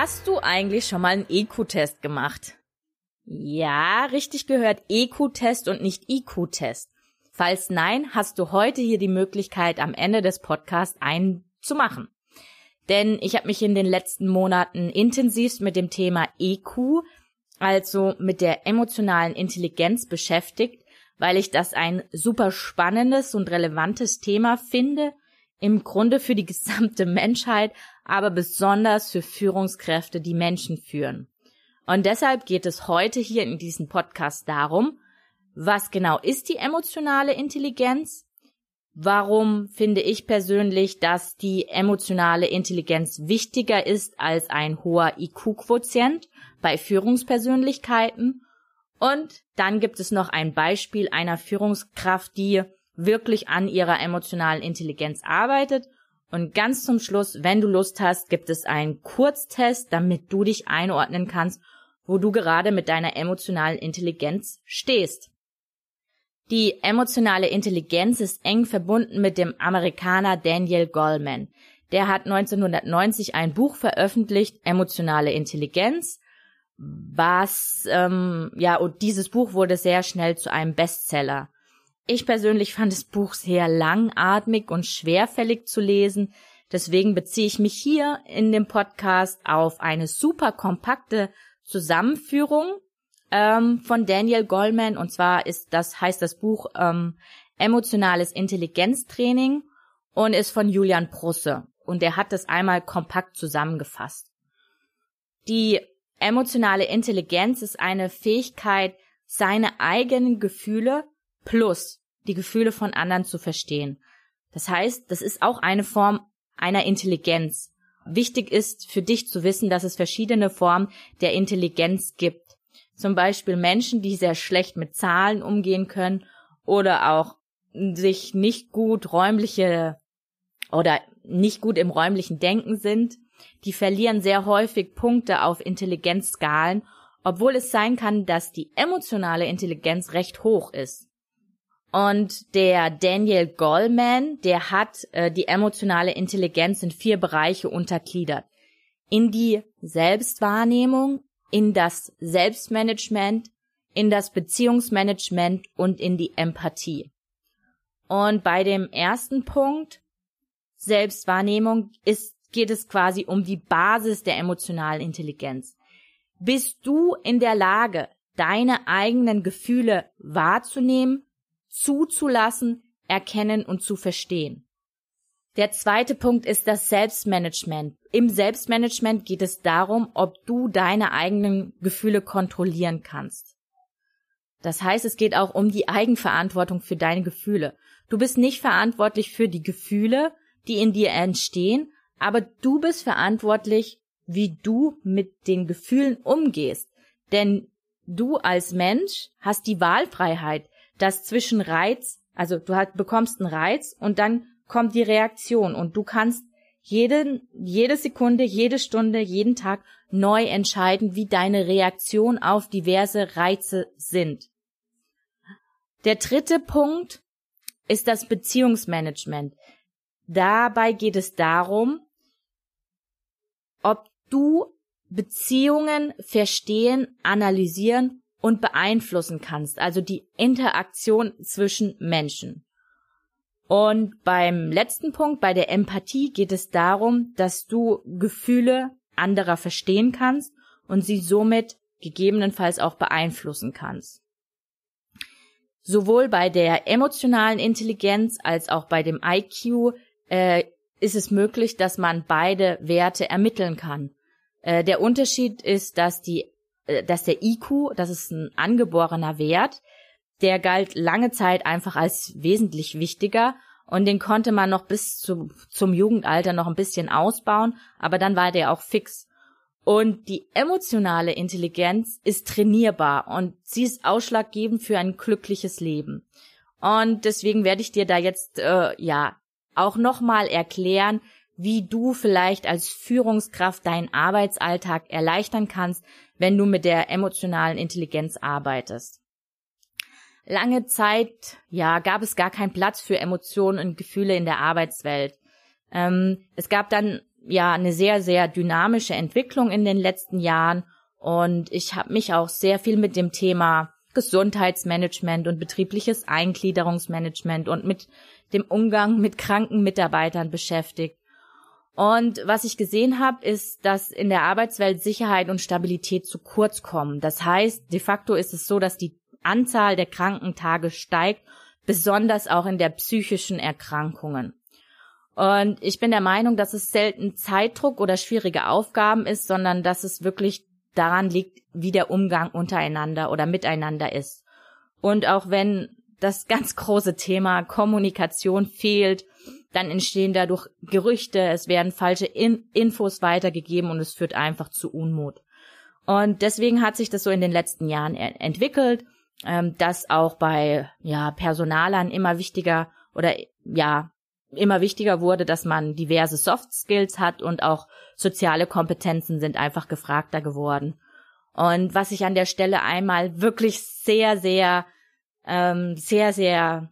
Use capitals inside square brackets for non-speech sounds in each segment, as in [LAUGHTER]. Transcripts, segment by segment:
Hast du eigentlich schon mal einen EQ-Test gemacht? Ja, richtig gehört EQ-Test und nicht IQ-Test. Falls nein, hast du heute hier die Möglichkeit, am Ende des Podcasts einen zu machen. Denn ich habe mich in den letzten Monaten intensivst mit dem Thema EQ, also mit der emotionalen Intelligenz beschäftigt, weil ich das ein super spannendes und relevantes Thema finde, im Grunde für die [LAUGHS] gesamte Menschheit, aber besonders für Führungskräfte, die Menschen führen. Und deshalb geht es heute hier in diesem Podcast darum, was genau ist die emotionale Intelligenz? Warum finde ich persönlich, dass die emotionale Intelligenz wichtiger ist als ein hoher IQ-Quotient bei Führungspersönlichkeiten? Und dann gibt es noch ein Beispiel einer Führungskraft, die wirklich an ihrer emotionalen Intelligenz arbeitet und ganz zum Schluss, wenn du Lust hast, gibt es einen Kurztest, damit du dich einordnen kannst, wo du gerade mit deiner emotionalen Intelligenz stehst. Die emotionale Intelligenz ist eng verbunden mit dem Amerikaner Daniel Goleman. Der hat 1990 ein Buch veröffentlicht, Emotionale Intelligenz, was ähm, ja und dieses Buch wurde sehr schnell zu einem Bestseller. Ich persönlich fand das Buch sehr langatmig und schwerfällig zu lesen. Deswegen beziehe ich mich hier in dem Podcast auf eine super kompakte Zusammenführung ähm, von Daniel Goldman. Und zwar ist das heißt das Buch ähm, Emotionales Intelligenztraining und ist von Julian Prusse. Und er hat das einmal kompakt zusammengefasst. Die emotionale Intelligenz ist eine Fähigkeit, seine eigenen Gefühle plus die Gefühle von anderen zu verstehen. Das heißt, das ist auch eine Form einer Intelligenz. Wichtig ist für dich zu wissen, dass es verschiedene Formen der Intelligenz gibt. Zum Beispiel Menschen, die sehr schlecht mit Zahlen umgehen können oder auch sich nicht gut räumliche oder nicht gut im räumlichen Denken sind. Die verlieren sehr häufig Punkte auf Intelligenzskalen, obwohl es sein kann, dass die emotionale Intelligenz recht hoch ist. Und der Daniel Goleman, der hat äh, die emotionale Intelligenz in vier Bereiche untergliedert. In die Selbstwahrnehmung, in das Selbstmanagement, in das Beziehungsmanagement und in die Empathie. Und bei dem ersten Punkt, Selbstwahrnehmung, ist, geht es quasi um die Basis der emotionalen Intelligenz. Bist du in der Lage, deine eigenen Gefühle wahrzunehmen zuzulassen, erkennen und zu verstehen. Der zweite Punkt ist das Selbstmanagement. Im Selbstmanagement geht es darum, ob du deine eigenen Gefühle kontrollieren kannst. Das heißt, es geht auch um die Eigenverantwortung für deine Gefühle. Du bist nicht verantwortlich für die Gefühle, die in dir entstehen, aber du bist verantwortlich, wie du mit den Gefühlen umgehst. Denn du als Mensch hast die Wahlfreiheit dass zwischen Reiz, also du halt bekommst einen Reiz und dann kommt die Reaktion und du kannst jede, jede Sekunde, jede Stunde, jeden Tag neu entscheiden, wie deine Reaktion auf diverse Reize sind. Der dritte Punkt ist das Beziehungsmanagement. Dabei geht es darum, ob du Beziehungen verstehen, analysieren und beeinflussen kannst, also die Interaktion zwischen Menschen. Und beim letzten Punkt, bei der Empathie, geht es darum, dass du Gefühle anderer verstehen kannst und sie somit gegebenenfalls auch beeinflussen kannst. Sowohl bei der emotionalen Intelligenz als auch bei dem IQ äh, ist es möglich, dass man beide Werte ermitteln kann. Äh, der Unterschied ist, dass die dass der IQ, das ist ein angeborener Wert, der galt lange Zeit einfach als wesentlich wichtiger und den konnte man noch bis zu, zum Jugendalter noch ein bisschen ausbauen, aber dann war der auch fix. Und die emotionale Intelligenz ist trainierbar und sie ist ausschlaggebend für ein glückliches Leben. Und deswegen werde ich dir da jetzt äh, ja auch nochmal erklären, wie du vielleicht als Führungskraft deinen Arbeitsalltag erleichtern kannst, wenn du mit der emotionalen Intelligenz arbeitest. Lange Zeit, ja, gab es gar keinen Platz für Emotionen und Gefühle in der Arbeitswelt. Ähm, es gab dann ja eine sehr, sehr dynamische Entwicklung in den letzten Jahren und ich habe mich auch sehr viel mit dem Thema Gesundheitsmanagement und betriebliches Eingliederungsmanagement und mit dem Umgang mit kranken Mitarbeitern beschäftigt. Und was ich gesehen habe, ist, dass in der Arbeitswelt Sicherheit und Stabilität zu kurz kommen. Das heißt, de facto ist es so, dass die Anzahl der Krankentage steigt, besonders auch in der psychischen Erkrankungen. Und ich bin der Meinung, dass es selten Zeitdruck oder schwierige Aufgaben ist, sondern dass es wirklich daran liegt, wie der Umgang untereinander oder miteinander ist. Und auch wenn das [LAUGHS] ganz große Thema Kommunikation fehlt dann entstehen dadurch Gerüchte, es werden falsche In Infos weitergegeben und es führt einfach zu Unmut. Und deswegen hat sich das so in den letzten Jahren entwickelt, ähm, dass auch bei ja, Personalern immer wichtiger oder ja immer wichtiger wurde, dass man diverse Soft Skills hat und auch soziale Kompetenzen sind einfach gefragter geworden. Und was ich an der Stelle einmal wirklich sehr, sehr, ähm, sehr, sehr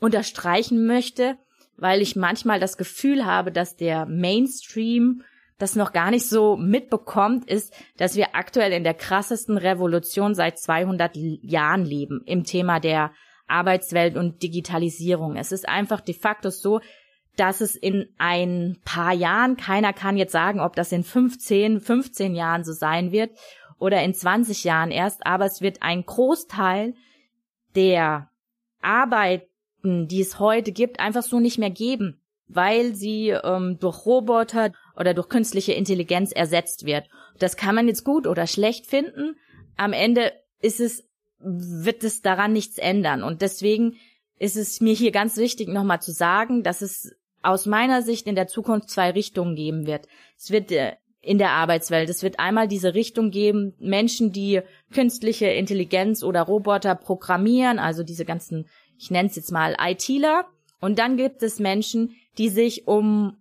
unterstreichen möchte, weil ich manchmal das Gefühl habe, dass der Mainstream das noch gar nicht so mitbekommt, ist, dass wir aktuell in der krassesten Revolution seit 200 Jahren leben im Thema der Arbeitswelt und Digitalisierung. Es ist einfach de facto so, dass es in ein paar Jahren, keiner kann jetzt sagen, ob das in 15, 15 Jahren so sein wird oder in 20 Jahren erst, aber es wird ein Großteil der Arbeit Produkten, die es heute gibt, einfach so nicht mehr geben, weil sie ähm, durch Roboter oder durch künstliche Intelligenz ersetzt wird. Das kann man jetzt gut oder schlecht finden. Am Ende ist es, wird es daran nichts ändern. Und deswegen ist es mir hier ganz wichtig, nochmal zu sagen, dass es aus meiner Sicht in der Zukunft zwei Richtungen geben wird. Es wird äh, in der Arbeitswelt. Es wird einmal diese Richtung geben, Menschen, die künstliche Intelligenz oder Roboter programmieren, also diese ganzen ich nenne es jetzt mal ITler. Und dann gibt es Menschen, die sich um,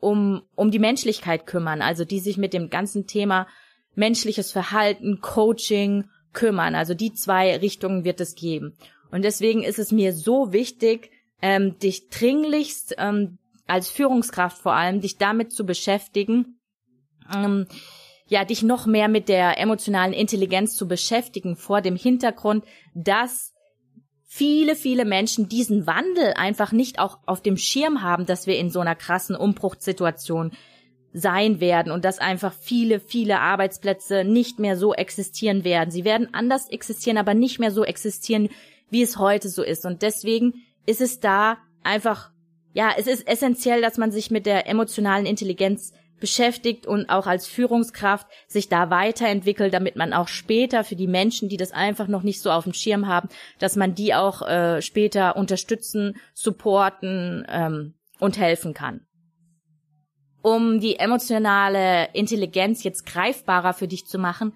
um, um die Menschlichkeit kümmern, also die sich mit dem ganzen Thema menschliches Verhalten, Coaching kümmern. Also die zwei Richtungen wird es geben. Und deswegen ist es mir so wichtig, ähm, dich dringlichst ähm, als Führungskraft vor allem, dich damit zu beschäftigen, ähm, ja, dich noch mehr mit der emotionalen Intelligenz zu beschäftigen vor dem Hintergrund, dass viele, viele Menschen diesen Wandel einfach nicht auch auf dem Schirm haben, dass wir in so einer krassen Umbruchssituation sein werden und dass einfach viele, viele Arbeitsplätze nicht mehr so existieren werden. Sie werden anders existieren, aber nicht mehr so existieren, wie es heute so ist. Und deswegen ist es da einfach, ja, es ist essentiell, dass man sich mit der emotionalen Intelligenz beschäftigt und auch als Führungskraft sich da weiterentwickelt, damit man auch später für die Menschen, die das einfach noch nicht so auf dem Schirm haben, dass man die auch äh, später unterstützen, supporten ähm, und helfen kann. Um die emotionale Intelligenz jetzt greifbarer für dich zu machen,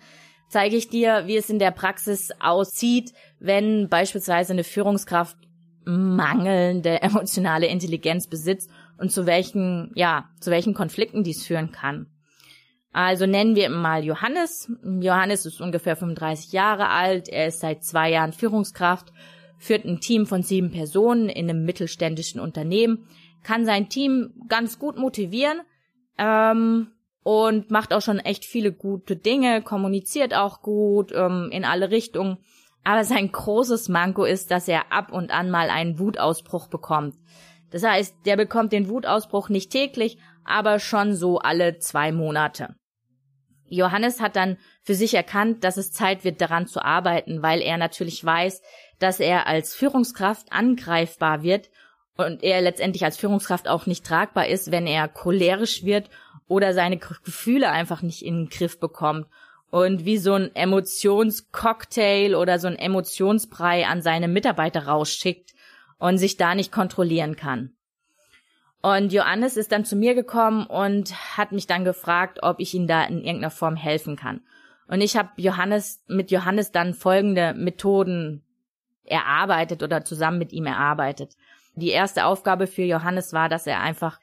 zeige ich dir, wie es in der Praxis aussieht, wenn beispielsweise eine Führungskraft mangelnde [LAUGHS] emotionale Intelligenz besitzt und zu welchen, ja, zu welchen Konflikten dies führen kann. Also nennen wir mal Johannes. Johannes ist ungefähr 35 Jahre alt. Er ist seit zwei Jahren Führungskraft, führt ein Team von sieben Personen in einem mittelständischen Unternehmen, kann sein Team ganz gut motivieren ähm, und macht auch schon echt viele gute Dinge, kommuniziert auch gut ähm, in alle Richtungen. Aber sein großes Manko ist, dass er ab und an mal einen Wutausbruch bekommt. Das heißt, der bekommt den Wutausbruch nicht täglich, aber schon so alle zwei Monate. Johannes hat dann für sich erkannt, dass es Zeit wird, daran zu arbeiten, weil er natürlich weiß, dass er als Führungskraft angreifbar wird und er letztendlich als Führungskraft auch nicht tragbar ist, wenn er cholerisch wird oder seine Gefühle einfach nicht in den Griff bekommt und wie so ein Emotionscocktail oder so ein Emotionsbrei an seine Mitarbeiter rausschickt und sich da nicht kontrollieren kann. Und Johannes ist dann zu mir gekommen und hat mich dann gefragt, ob ich ihm da in irgendeiner Form helfen kann. Und ich habe Johannes mit Johannes dann folgende Methoden erarbeitet oder zusammen mit ihm erarbeitet. Die erste Aufgabe für Johannes war, dass er einfach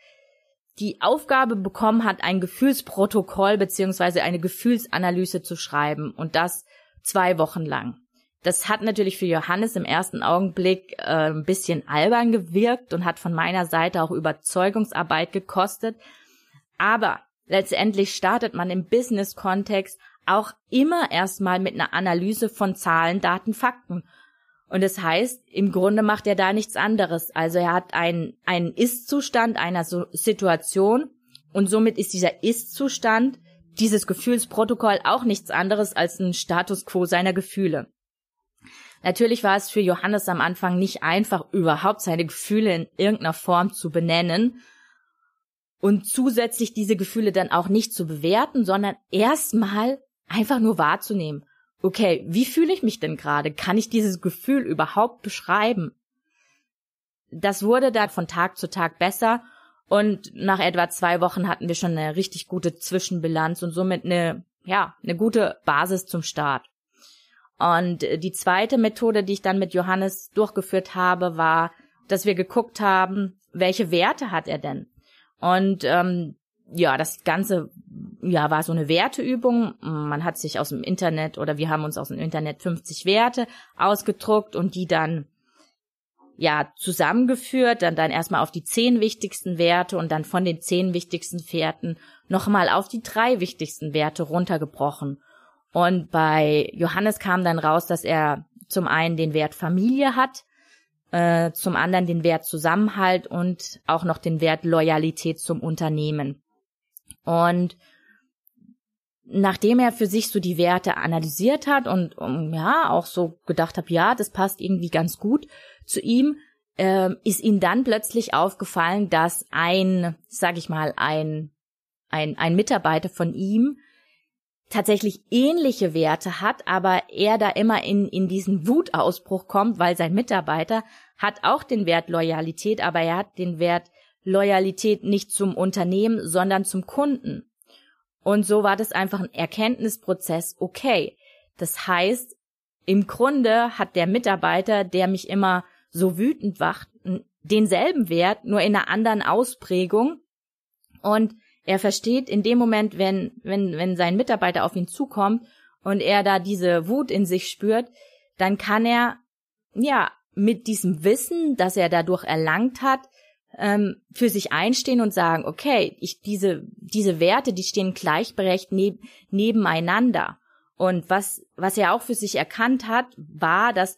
die Aufgabe bekommen hat, ein Gefühlsprotokoll beziehungsweise eine Gefühlsanalyse zu schreiben und das zwei Wochen lang. Das hat natürlich für Johannes im ersten Augenblick äh, ein bisschen albern gewirkt und hat von meiner Seite auch Überzeugungsarbeit gekostet. Aber letztendlich startet man im Business-Kontext auch immer erstmal mit einer Analyse von Zahlen, Daten, Fakten. Und das heißt, im Grunde macht er da nichts anderes. Also er hat einen, einen Ist-Zustand einer so Situation und somit ist dieser Ist-Zustand, dieses Gefühlsprotokoll auch nichts anderes als ein Status quo seiner Gefühle. Natürlich war es für Johannes am Anfang nicht einfach, überhaupt seine Gefühle in irgendeiner Form zu benennen und zusätzlich diese Gefühle dann auch nicht zu bewerten, sondern erstmal einfach nur wahrzunehmen okay, wie fühle ich mich denn gerade? Kann ich dieses Gefühl überhaupt beschreiben? Das wurde dann von Tag zu Tag besser und nach etwa zwei Wochen hatten wir schon eine richtig gute Zwischenbilanz und somit eine, ja, eine gute Basis zum Start. Und die zweite Methode, die ich dann mit Johannes durchgeführt habe, war, dass wir geguckt haben, welche Werte hat er denn? Und ähm, ja, das Ganze ja, war so eine Werteübung. Man hat sich aus dem Internet oder wir haben uns aus dem Internet 50 Werte ausgedruckt und die dann ja zusammengeführt, dann dann erstmal auf die zehn wichtigsten Werte und dann von den zehn wichtigsten Werten nochmal auf die drei wichtigsten Werte runtergebrochen. Und bei Johannes kam dann raus, dass er zum einen den Wert Familie hat, äh, zum anderen den Wert Zusammenhalt und auch noch den Wert Loyalität zum Unternehmen. Und nachdem er für sich so die Werte analysiert hat und um, ja auch so gedacht hat, ja, das passt irgendwie ganz gut zu ihm, äh, ist ihm dann plötzlich aufgefallen, dass ein, sag ich mal, ein ein ein Mitarbeiter von ihm tatsächlich ähnliche Werte hat, aber er da immer in in diesen Wutausbruch kommt, weil sein Mitarbeiter hat auch den Wert Loyalität, aber er hat den Wert Loyalität nicht zum Unternehmen, sondern zum Kunden. Und so war das einfach ein Erkenntnisprozess. Okay. Das heißt, im Grunde hat der Mitarbeiter, der mich immer so wütend wacht, denselben Wert, nur in einer anderen Ausprägung. Und er versteht in dem Moment, wenn, wenn, wenn sein Mitarbeiter auf ihn zukommt und er da diese Wut in sich spürt, dann kann er, ja, mit diesem Wissen, das er dadurch erlangt hat, ähm, für sich einstehen und sagen, okay, ich diese diese Werte, die stehen gleichberechtigt neb, nebeneinander. Und was was er auch für sich erkannt hat, war, dass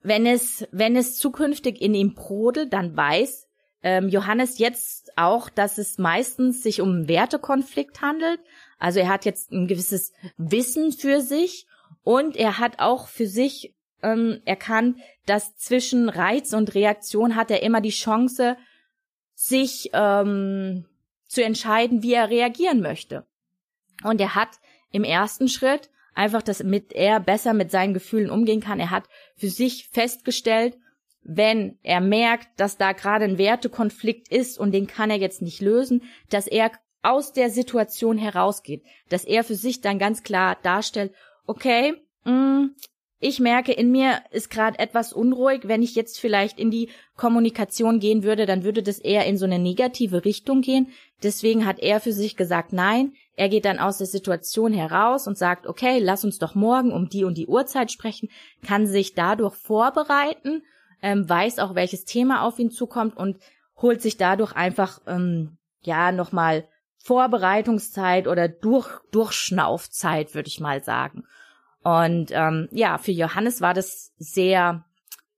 wenn es wenn es zukünftig in ihm brodelt, dann weiß ähm, Johannes jetzt auch, dass es meistens sich um einen Wertekonflikt handelt. Also er hat jetzt ein gewisses Wissen für sich und er hat auch für sich ähm, erkannt, dass zwischen Reiz und Reaktion hat er immer die Chance, sich ähm, zu entscheiden, wie er reagieren möchte. Und er hat im ersten Schritt einfach, dass er besser mit seinen Gefühlen umgehen kann. Er hat für sich festgestellt, wenn er merkt, dass da gerade ein Wertekonflikt ist und den kann er jetzt nicht lösen, dass er aus der Situation herausgeht, dass er für sich dann ganz klar darstellt, okay, mh, mm, ich merke, in mir ist gerade etwas unruhig. Wenn ich jetzt vielleicht in die Kommunikation gehen würde, dann würde das eher in so eine negative Richtung gehen. Deswegen hat er für sich gesagt, nein. Er geht dann aus der Situation heraus und sagt, okay, lass uns doch morgen um die und die Uhrzeit sprechen, kann sich dadurch vorbereiten, ähm, weiß auch, welches Thema auf ihn zukommt und holt sich dadurch einfach, ähm, ja, nochmal Vorbereitungszeit oder Durch Durchschnaufzeit, würde ich mal sagen. Und ähm, ja, für Johannes war das sehr,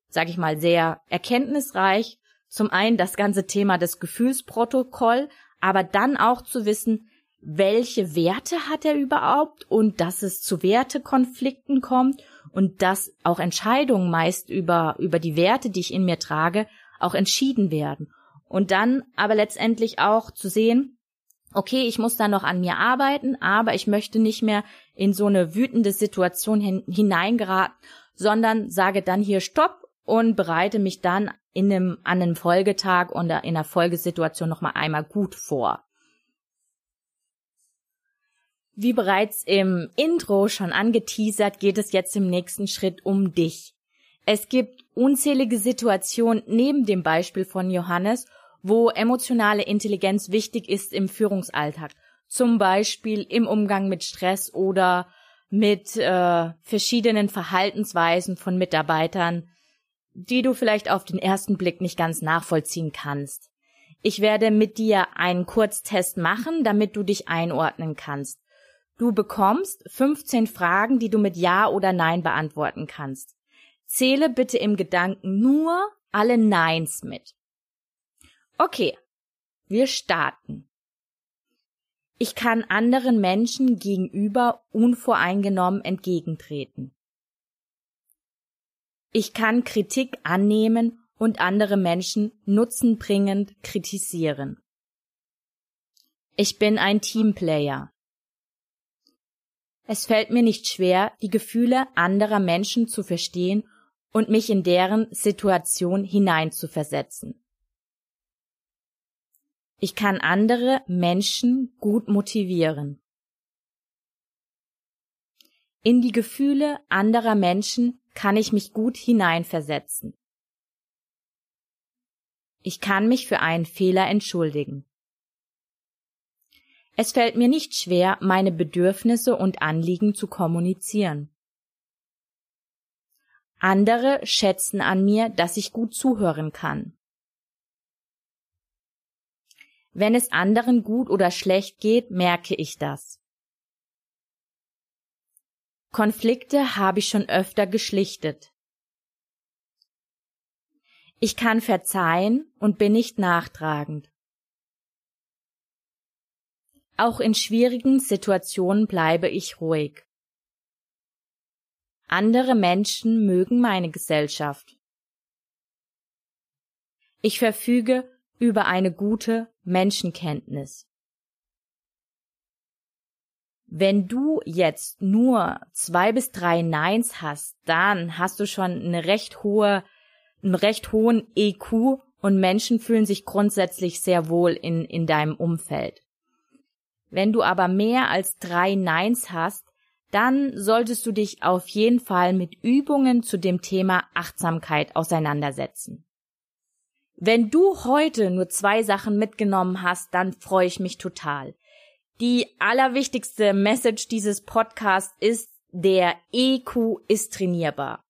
sag ich mal, sehr erkenntnisreich. Zum einen das ganze Thema des Gefühlsprotokoll, aber dann auch zu wissen, welche Werte hat er überhaupt und dass es zu Wertekonflikten kommt und dass auch Entscheidungen meist über, über die Werte, die ich in mir trage, auch entschieden werden. Und dann aber letztendlich auch zu sehen, okay, ich muss da noch an mir arbeiten, aber ich möchte nicht mehr in so eine wütende Situation hin hineingeraten, sondern sage dann hier Stopp und bereite mich dann in einem, an einem Folgetag oder in einer Folgesituation nochmal einmal gut vor. Wie bereits im Intro schon angeteasert, geht es jetzt im nächsten Schritt um dich. Es gibt unzählige Situationen neben dem Beispiel von Johannes, wo emotionale Intelligenz wichtig ist im Führungsalltag. Zum Beispiel im Umgang mit Stress oder mit äh, verschiedenen Verhaltensweisen von Mitarbeitern, die du vielleicht auf den ersten Blick nicht ganz nachvollziehen kannst. Ich werde mit dir einen Kurztest machen, damit du dich einordnen kannst. Du bekommst 15 Fragen, die du mit Ja oder Nein beantworten kannst. Zähle bitte im Gedanken nur alle Neins mit. Okay, wir starten. Ich kann anderen Menschen gegenüber unvoreingenommen entgegentreten. Ich kann Kritik annehmen und andere Menschen nutzenbringend kritisieren. Ich bin ein Teamplayer. Es fällt mir nicht schwer, die Gefühle anderer Menschen zu verstehen und mich in deren Situation hineinzuversetzen. Ich kann andere Menschen gut motivieren. In die Gefühle anderer Menschen kann ich mich gut hineinversetzen. Ich kann mich für einen Fehler entschuldigen. Es fällt mir nicht schwer, meine Bedürfnisse und Anliegen zu kommunizieren. Andere schätzen an mir, dass ich gut zuhören kann. Wenn es anderen gut oder schlecht geht, merke ich das. Konflikte habe ich schon öfter geschlichtet. Ich kann verzeihen und bin nicht nachtragend. Auch in schwierigen Situationen bleibe ich ruhig. Andere Menschen mögen meine Gesellschaft. Ich verfüge über eine gute Menschenkenntnis. Wenn du jetzt nur zwei bis drei Neins hast, dann hast du schon eine recht hohe, einen recht hohen EQ und Menschen fühlen sich grundsätzlich sehr wohl in, in deinem Umfeld. Wenn du aber mehr als drei Neins hast, dann solltest du dich auf jeden Fall mit Übungen zu dem Thema Achtsamkeit auseinandersetzen. Wenn du heute nur zwei Sachen mitgenommen hast, dann freue ich mich total. Die allerwichtigste Message dieses Podcasts ist, der EQ ist trainierbar.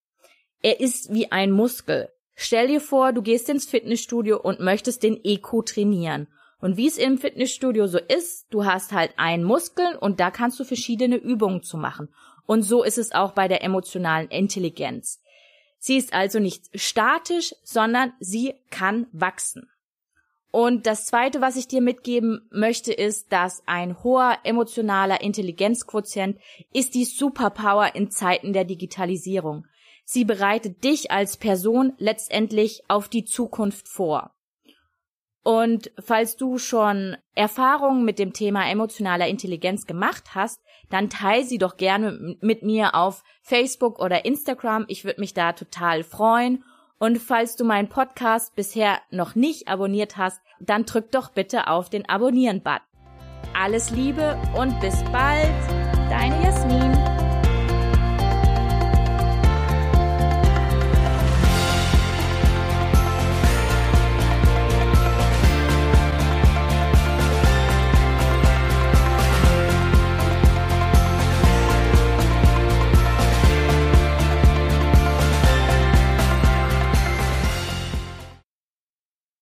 Er ist wie ein Muskel. Stell dir vor, du gehst ins Fitnessstudio und möchtest den EQ trainieren. Und wie es im Fitnessstudio so ist, du hast halt einen Muskel und da kannst du verschiedene Übungen zu machen. Und so ist es auch bei der emotionalen Intelligenz. Sie ist also nicht statisch, sondern sie kann wachsen. Und das Zweite, was ich dir mitgeben möchte, ist, dass ein hoher emotionaler Intelligenzquotient ist die Superpower in Zeiten der Digitalisierung. Sie bereitet dich als Person letztendlich auf die Zukunft vor. Und falls du schon Erfahrungen mit dem Thema emotionaler Intelligenz gemacht hast, dann teile sie doch gerne mit mir auf Facebook oder Instagram. Ich würde mich da total freuen. Und falls du meinen Podcast bisher noch nicht abonniert hast, dann drück doch bitte auf den Abonnieren-Button. Alles Liebe und bis bald, deine Jasmin.